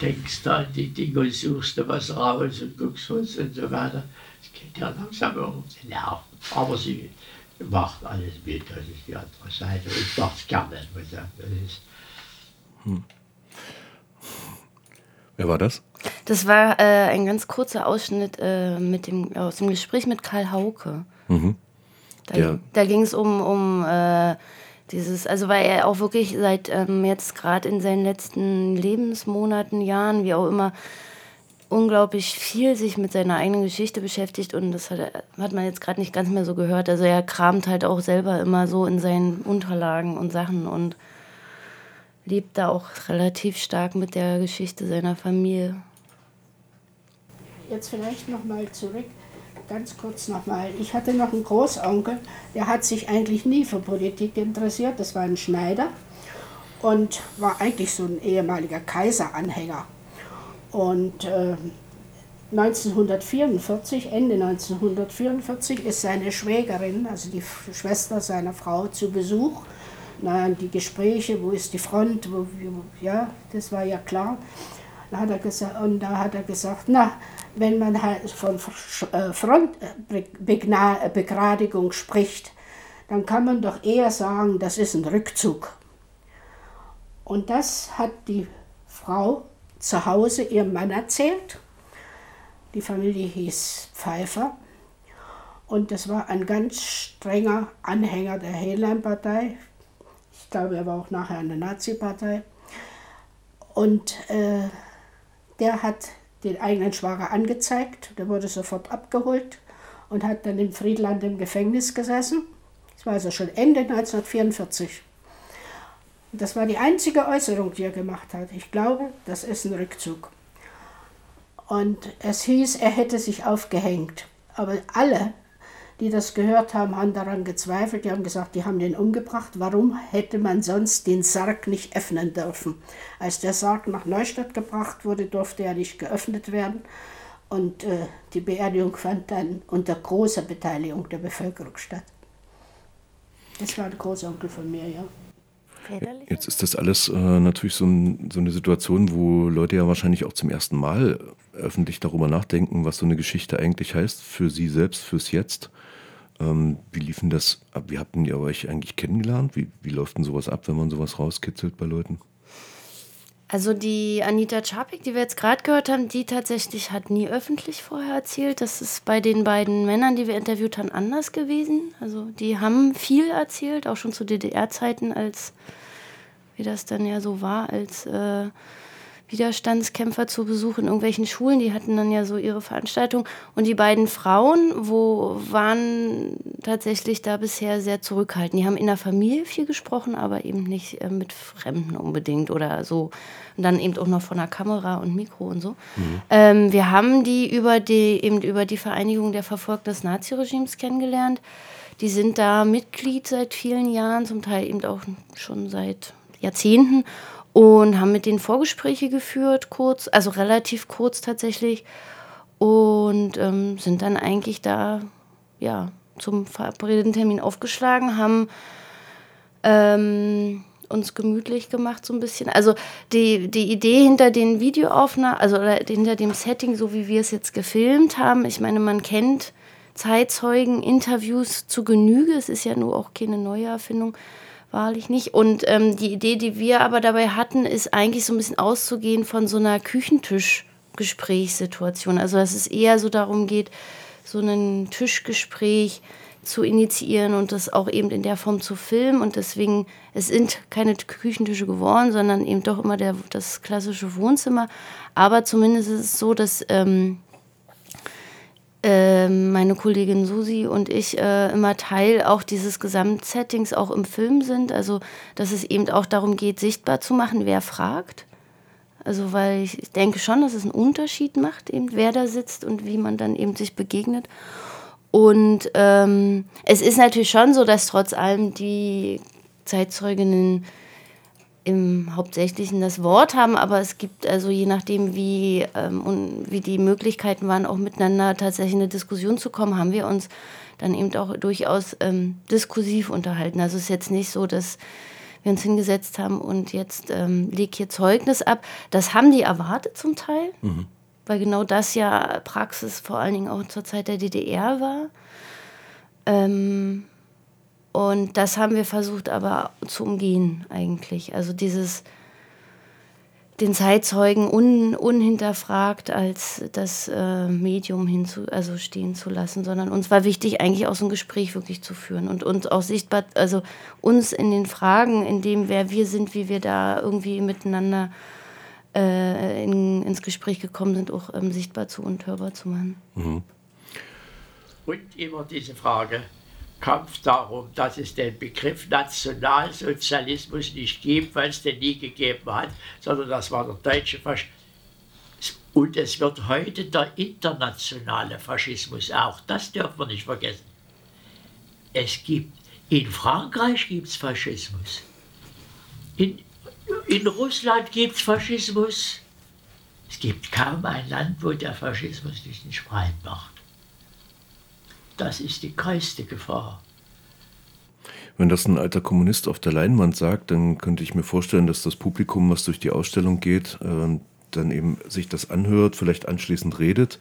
denkst da an die Dinge und suchst da was raus und guckst was und so weiter. Das geht ja langsam um den Nerven. Aber sie macht alles mit, das ist die andere Seite. Und ich mache es gerne, muss ich sagen. Das ist hm. Wer war das? Das war äh, ein ganz kurzer Ausschnitt äh, mit dem, aus dem Gespräch mit Karl Hauke. Mhm. Da, ja. da ging es um, um äh, dieses, also weil er auch wirklich seit ähm, jetzt gerade in seinen letzten Lebensmonaten, Jahren, wie auch immer, unglaublich viel sich mit seiner eigenen Geschichte beschäftigt und das hat, hat man jetzt gerade nicht ganz mehr so gehört. Also er kramt halt auch selber immer so in seinen Unterlagen und Sachen und lebt da auch relativ stark mit der Geschichte seiner Familie. Jetzt vielleicht noch mal zurück ganz kurz nochmal. Ich hatte noch einen Großonkel, der hat sich eigentlich nie für Politik interessiert. Das war ein Schneider und war eigentlich so ein ehemaliger Kaiseranhänger. Und äh, 1944, Ende 1944, ist seine Schwägerin, also die Schwester seiner Frau, zu Besuch. Na, die Gespräche, wo ist die Front, wo, ja, das war ja klar. Hat er und da hat er gesagt, na, wenn man halt von äh, Frontbegradigung spricht, dann kann man doch eher sagen, das ist ein Rückzug. Und das hat die Frau zu Hause ihrem Mann erzählt. Die Familie hieß Pfeiffer. Und das war ein ganz strenger Anhänger der Helan-Partei. Ich glaube, er war auch nachher in der Nazi-Partei. Und äh, der hat den eigenen Schwager angezeigt. Der wurde sofort abgeholt und hat dann in Friedland im Gefängnis gesessen. Das war also schon Ende 1944. das war die einzige Äußerung, die er gemacht hat. Ich glaube, das ist ein Rückzug. Und es hieß, er hätte sich aufgehängt. Aber alle die das gehört haben, haben daran gezweifelt. Die haben gesagt, die haben den umgebracht. Warum hätte man sonst den Sarg nicht öffnen dürfen? Als der Sarg nach Neustadt gebracht wurde, durfte er nicht geöffnet werden. Und äh, die Beerdigung fand dann unter großer Beteiligung der Bevölkerung statt. Das war der Großonkel von mir, ja. Jetzt ist das alles äh, natürlich so, ein, so, eine Situation, wo Leute ja wahrscheinlich auch zum ersten Mal öffentlich darüber nachdenken, was so eine Geschichte eigentlich heißt für sie selbst, fürs Jetzt. Ähm, wie lief denn das ab? Wie habt ihr euch eigentlich kennengelernt? Wie, wie läuft denn sowas ab, wenn man sowas rauskitzelt bei Leuten? Also die Anita Czapik, die wir jetzt gerade gehört haben, die tatsächlich hat nie öffentlich vorher erzählt. Das ist bei den beiden Männern, die wir interviewt haben, anders gewesen. Also die haben viel erzählt, auch schon zu DDR-Zeiten, als wie das dann ja so war, als äh, Widerstandskämpfer zu Besuch in irgendwelchen Schulen. Die hatten dann ja so ihre Veranstaltung. Und die beiden Frauen, wo waren tatsächlich da bisher sehr zurückhaltend. Die haben in der Familie viel gesprochen, aber eben nicht äh, mit Fremden unbedingt oder so. Und dann eben auch noch von der Kamera und Mikro und so. Mhm. Ähm, wir haben die über die eben über die Vereinigung der Verfolgten des Naziregimes kennengelernt. Die sind da Mitglied seit vielen Jahren, zum Teil eben auch schon seit Jahrzehnten und haben mit denen Vorgespräche geführt, kurz, also relativ kurz tatsächlich. Und ähm, sind dann eigentlich da, ja, zum verabredeten Termin aufgeschlagen, haben ähm, uns gemütlich gemacht so ein bisschen. Also die, die Idee hinter den Videoaufnahmen, also hinter dem Setting, so wie wir es jetzt gefilmt haben, ich meine, man kennt Zeitzeugen, Interviews zu Genüge, es ist ja nur auch keine neue Erfindung wahrlich nicht. Und ähm, die Idee, die wir aber dabei hatten, ist eigentlich so ein bisschen auszugehen von so einer Küchentischgesprächssituation. Also dass es eher so darum geht, so ein Tischgespräch zu initiieren und das auch eben in der Form zu filmen. Und deswegen, es sind keine Küchentische geworden, sondern eben doch immer der, das klassische Wohnzimmer. Aber zumindest ist es so, dass ähm, meine Kollegin Susi und ich äh, immer Teil auch dieses Gesamtsettings auch im Film sind. Also, dass es eben auch darum geht, sichtbar zu machen, wer fragt. Also, weil ich denke schon, dass es einen Unterschied macht, eben wer da sitzt und wie man dann eben sich begegnet. Und ähm, es ist natürlich schon so, dass trotz allem die Zeitzeuginnen im Hauptsächlichen das Wort haben, aber es gibt also je nachdem, wie, ähm, und wie die Möglichkeiten waren, auch miteinander tatsächlich in eine Diskussion zu kommen, haben wir uns dann eben auch durchaus ähm, diskursiv unterhalten. Also es ist jetzt nicht so, dass wir uns hingesetzt haben und jetzt ähm, leg hier Zeugnis ab. Das haben die erwartet zum Teil, mhm. weil genau das ja Praxis vor allen Dingen auch zur Zeit der DDR war. Ähm, und das haben wir versucht aber zu umgehen eigentlich. Also dieses den Zeitzeugen un, unhinterfragt als das äh, Medium hinzu, also stehen zu lassen, sondern uns war wichtig, eigentlich auch so ein Gespräch wirklich zu führen und uns auch sichtbar, also uns in den Fragen, in dem, wer wir sind, wie wir da irgendwie miteinander äh, in, ins Gespräch gekommen sind, auch ähm, sichtbar zu und hörbar zu machen. Mhm. Und immer diese Frage, Kampf darum, dass es den Begriff Nationalsozialismus nicht gibt, weil es den nie gegeben hat, sondern das war der deutsche Faschismus. Und es wird heute der internationale Faschismus auch, das dürfen wir nicht vergessen. Es gibt, in Frankreich gibt es Faschismus, in, in Russland gibt es Faschismus. Es gibt kaum ein Land, wo der Faschismus nicht einen Spreit macht. Das ist die größte Gefahr. Wenn das ein alter Kommunist auf der Leinwand sagt, dann könnte ich mir vorstellen, dass das Publikum, was durch die Ausstellung geht, äh, dann eben sich das anhört, vielleicht anschließend redet.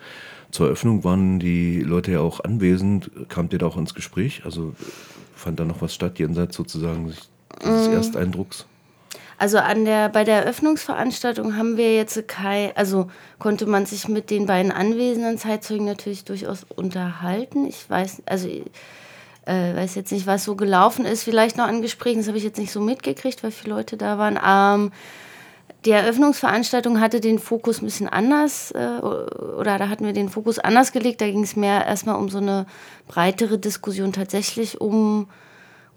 Zur Eröffnung waren die Leute ja auch anwesend. Kamt ihr da auch ins Gespräch? Also fand da noch was statt, jenseits sozusagen des mm. Ersteindrucks? Also an der, bei der Eröffnungsveranstaltung haben wir jetzt kein, also konnte man sich mit den beiden anwesenden Zeitzeugen natürlich durchaus unterhalten. Ich weiß, also äh, weiß jetzt nicht, was so gelaufen ist, vielleicht noch an Gesprächen, das habe ich jetzt nicht so mitgekriegt, weil viele Leute da waren. Ähm, die Eröffnungsveranstaltung hatte den Fokus ein bisschen anders, äh, oder da hatten wir den Fokus anders gelegt. Da ging es mehr erstmal um so eine breitere Diskussion tatsächlich um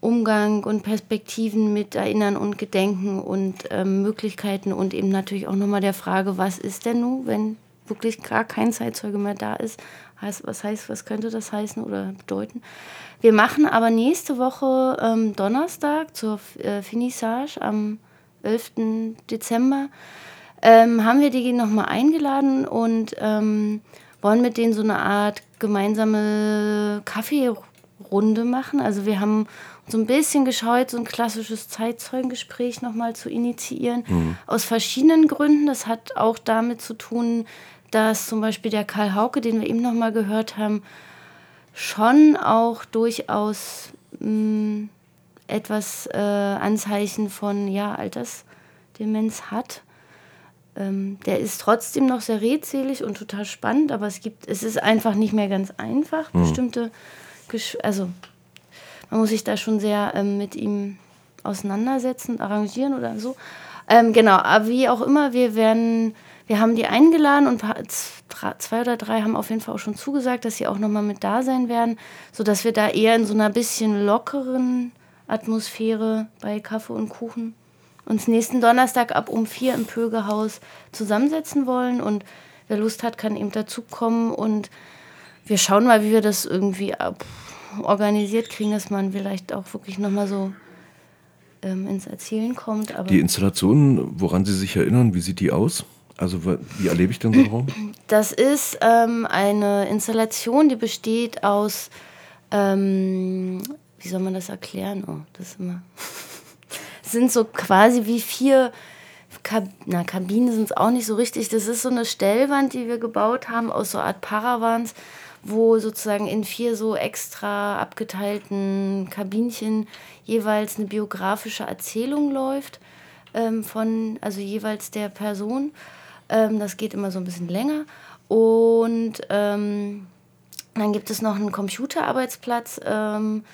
Umgang und Perspektiven mit Erinnern und Gedenken und ähm, Möglichkeiten und eben natürlich auch nochmal der Frage, was ist denn nun, wenn wirklich gar kein Zeitzeuge mehr da ist? Was heißt, was könnte das heißen oder bedeuten? Wir machen aber nächste Woche ähm, Donnerstag zur äh, Finissage am 11. Dezember ähm, haben wir die nochmal eingeladen und ähm, wollen mit denen so eine Art gemeinsame Kaffeerunde machen. Also wir haben so ein bisschen gescheut, so ein klassisches Zeitzeugengespräch nochmal zu initiieren. Mhm. Aus verschiedenen Gründen. Das hat auch damit zu tun, dass zum Beispiel der Karl Hauke, den wir eben nochmal gehört haben, schon auch durchaus mh, mm, etwas äh, Anzeichen von ja, Altersdemenz hat. Ähm, der ist trotzdem noch sehr redselig und total spannend, aber es gibt, es ist einfach nicht mehr ganz einfach, mhm. bestimmte, Gesch also man muss sich da schon sehr ähm, mit ihm auseinandersetzen, arrangieren oder so. Ähm, genau, aber wie auch immer, wir werden, wir haben die eingeladen und zwei oder drei haben auf jeden Fall auch schon zugesagt, dass sie auch nochmal mit da sein werden, sodass wir da eher in so einer bisschen lockeren Atmosphäre bei Kaffee und Kuchen uns nächsten Donnerstag ab um vier im Pögehaus zusammensetzen wollen und wer Lust hat, kann eben dazukommen und wir schauen mal, wie wir das irgendwie ab organisiert kriegen, dass man vielleicht auch wirklich nochmal so ähm, ins Erzählen kommt. Die Installation, woran Sie sich erinnern, wie sieht die aus? Also wie erlebe ich denn so einen Raum? Das ist ähm, eine Installation, die besteht aus, ähm, wie soll man das erklären? Oh, das ist immer. sind so quasi wie vier Kab na, Kabinen sind es auch nicht so richtig. Das ist so eine Stellwand, die wir gebaut haben aus so einer Art Paravans wo sozusagen in vier so extra abgeteilten Kabinchen jeweils eine biografische Erzählung läuft ähm, von, also jeweils der Person. Ähm, das geht immer so ein bisschen länger. Und ähm, dann gibt es noch einen Computerarbeitsplatz, ähm,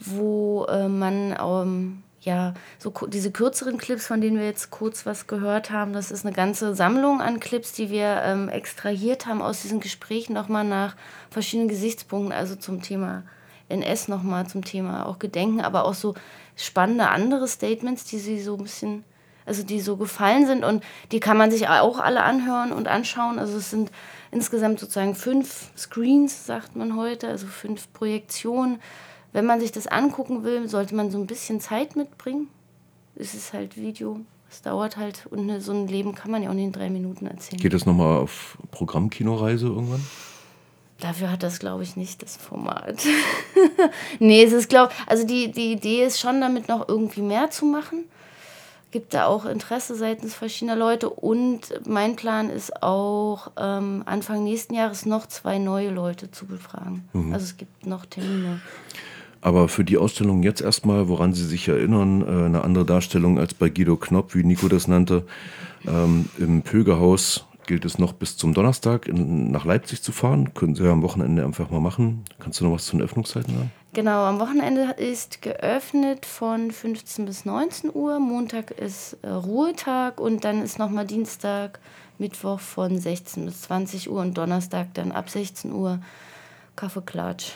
wo äh, man ähm, ja, so diese kürzeren Clips, von denen wir jetzt kurz was gehört haben, das ist eine ganze Sammlung an Clips, die wir ähm, extrahiert haben aus diesen Gesprächen nochmal nach verschiedenen Gesichtspunkten, also zum Thema NS nochmal, zum Thema auch Gedenken, aber auch so spannende andere Statements, die sie so ein bisschen, also die so gefallen sind und die kann man sich auch alle anhören und anschauen. Also es sind insgesamt sozusagen fünf Screens, sagt man heute, also fünf Projektionen wenn man sich das angucken will, sollte man so ein bisschen Zeit mitbringen. Es ist halt Video, es dauert halt und ne, so ein Leben kann man ja auch nicht in drei Minuten erzählen. Geht das nochmal auf Programmkinoreise irgendwann? Dafür hat das, glaube ich, nicht das Format. nee, es ist, glaube also die, die Idee ist schon, damit noch irgendwie mehr zu machen. gibt da auch Interesse seitens verschiedener Leute und mein Plan ist auch ähm, Anfang nächsten Jahres noch zwei neue Leute zu befragen. Mhm. Also es gibt noch Termine. Aber für die Ausstellung jetzt erstmal, woran Sie sich erinnern, äh, eine andere Darstellung als bei Guido Knopp, wie Nico das nannte, ähm, im Pögerhaus gilt es noch bis zum Donnerstag in, nach Leipzig zu fahren. Können Sie ja am Wochenende einfach mal machen. Kannst du noch was zu den Öffnungszeiten sagen? Genau, am Wochenende ist geöffnet von 15 bis 19 Uhr. Montag ist äh, Ruhetag und dann ist nochmal Dienstag, Mittwoch von 16 bis 20 Uhr und Donnerstag dann ab 16 Uhr Kaffeeklatsch.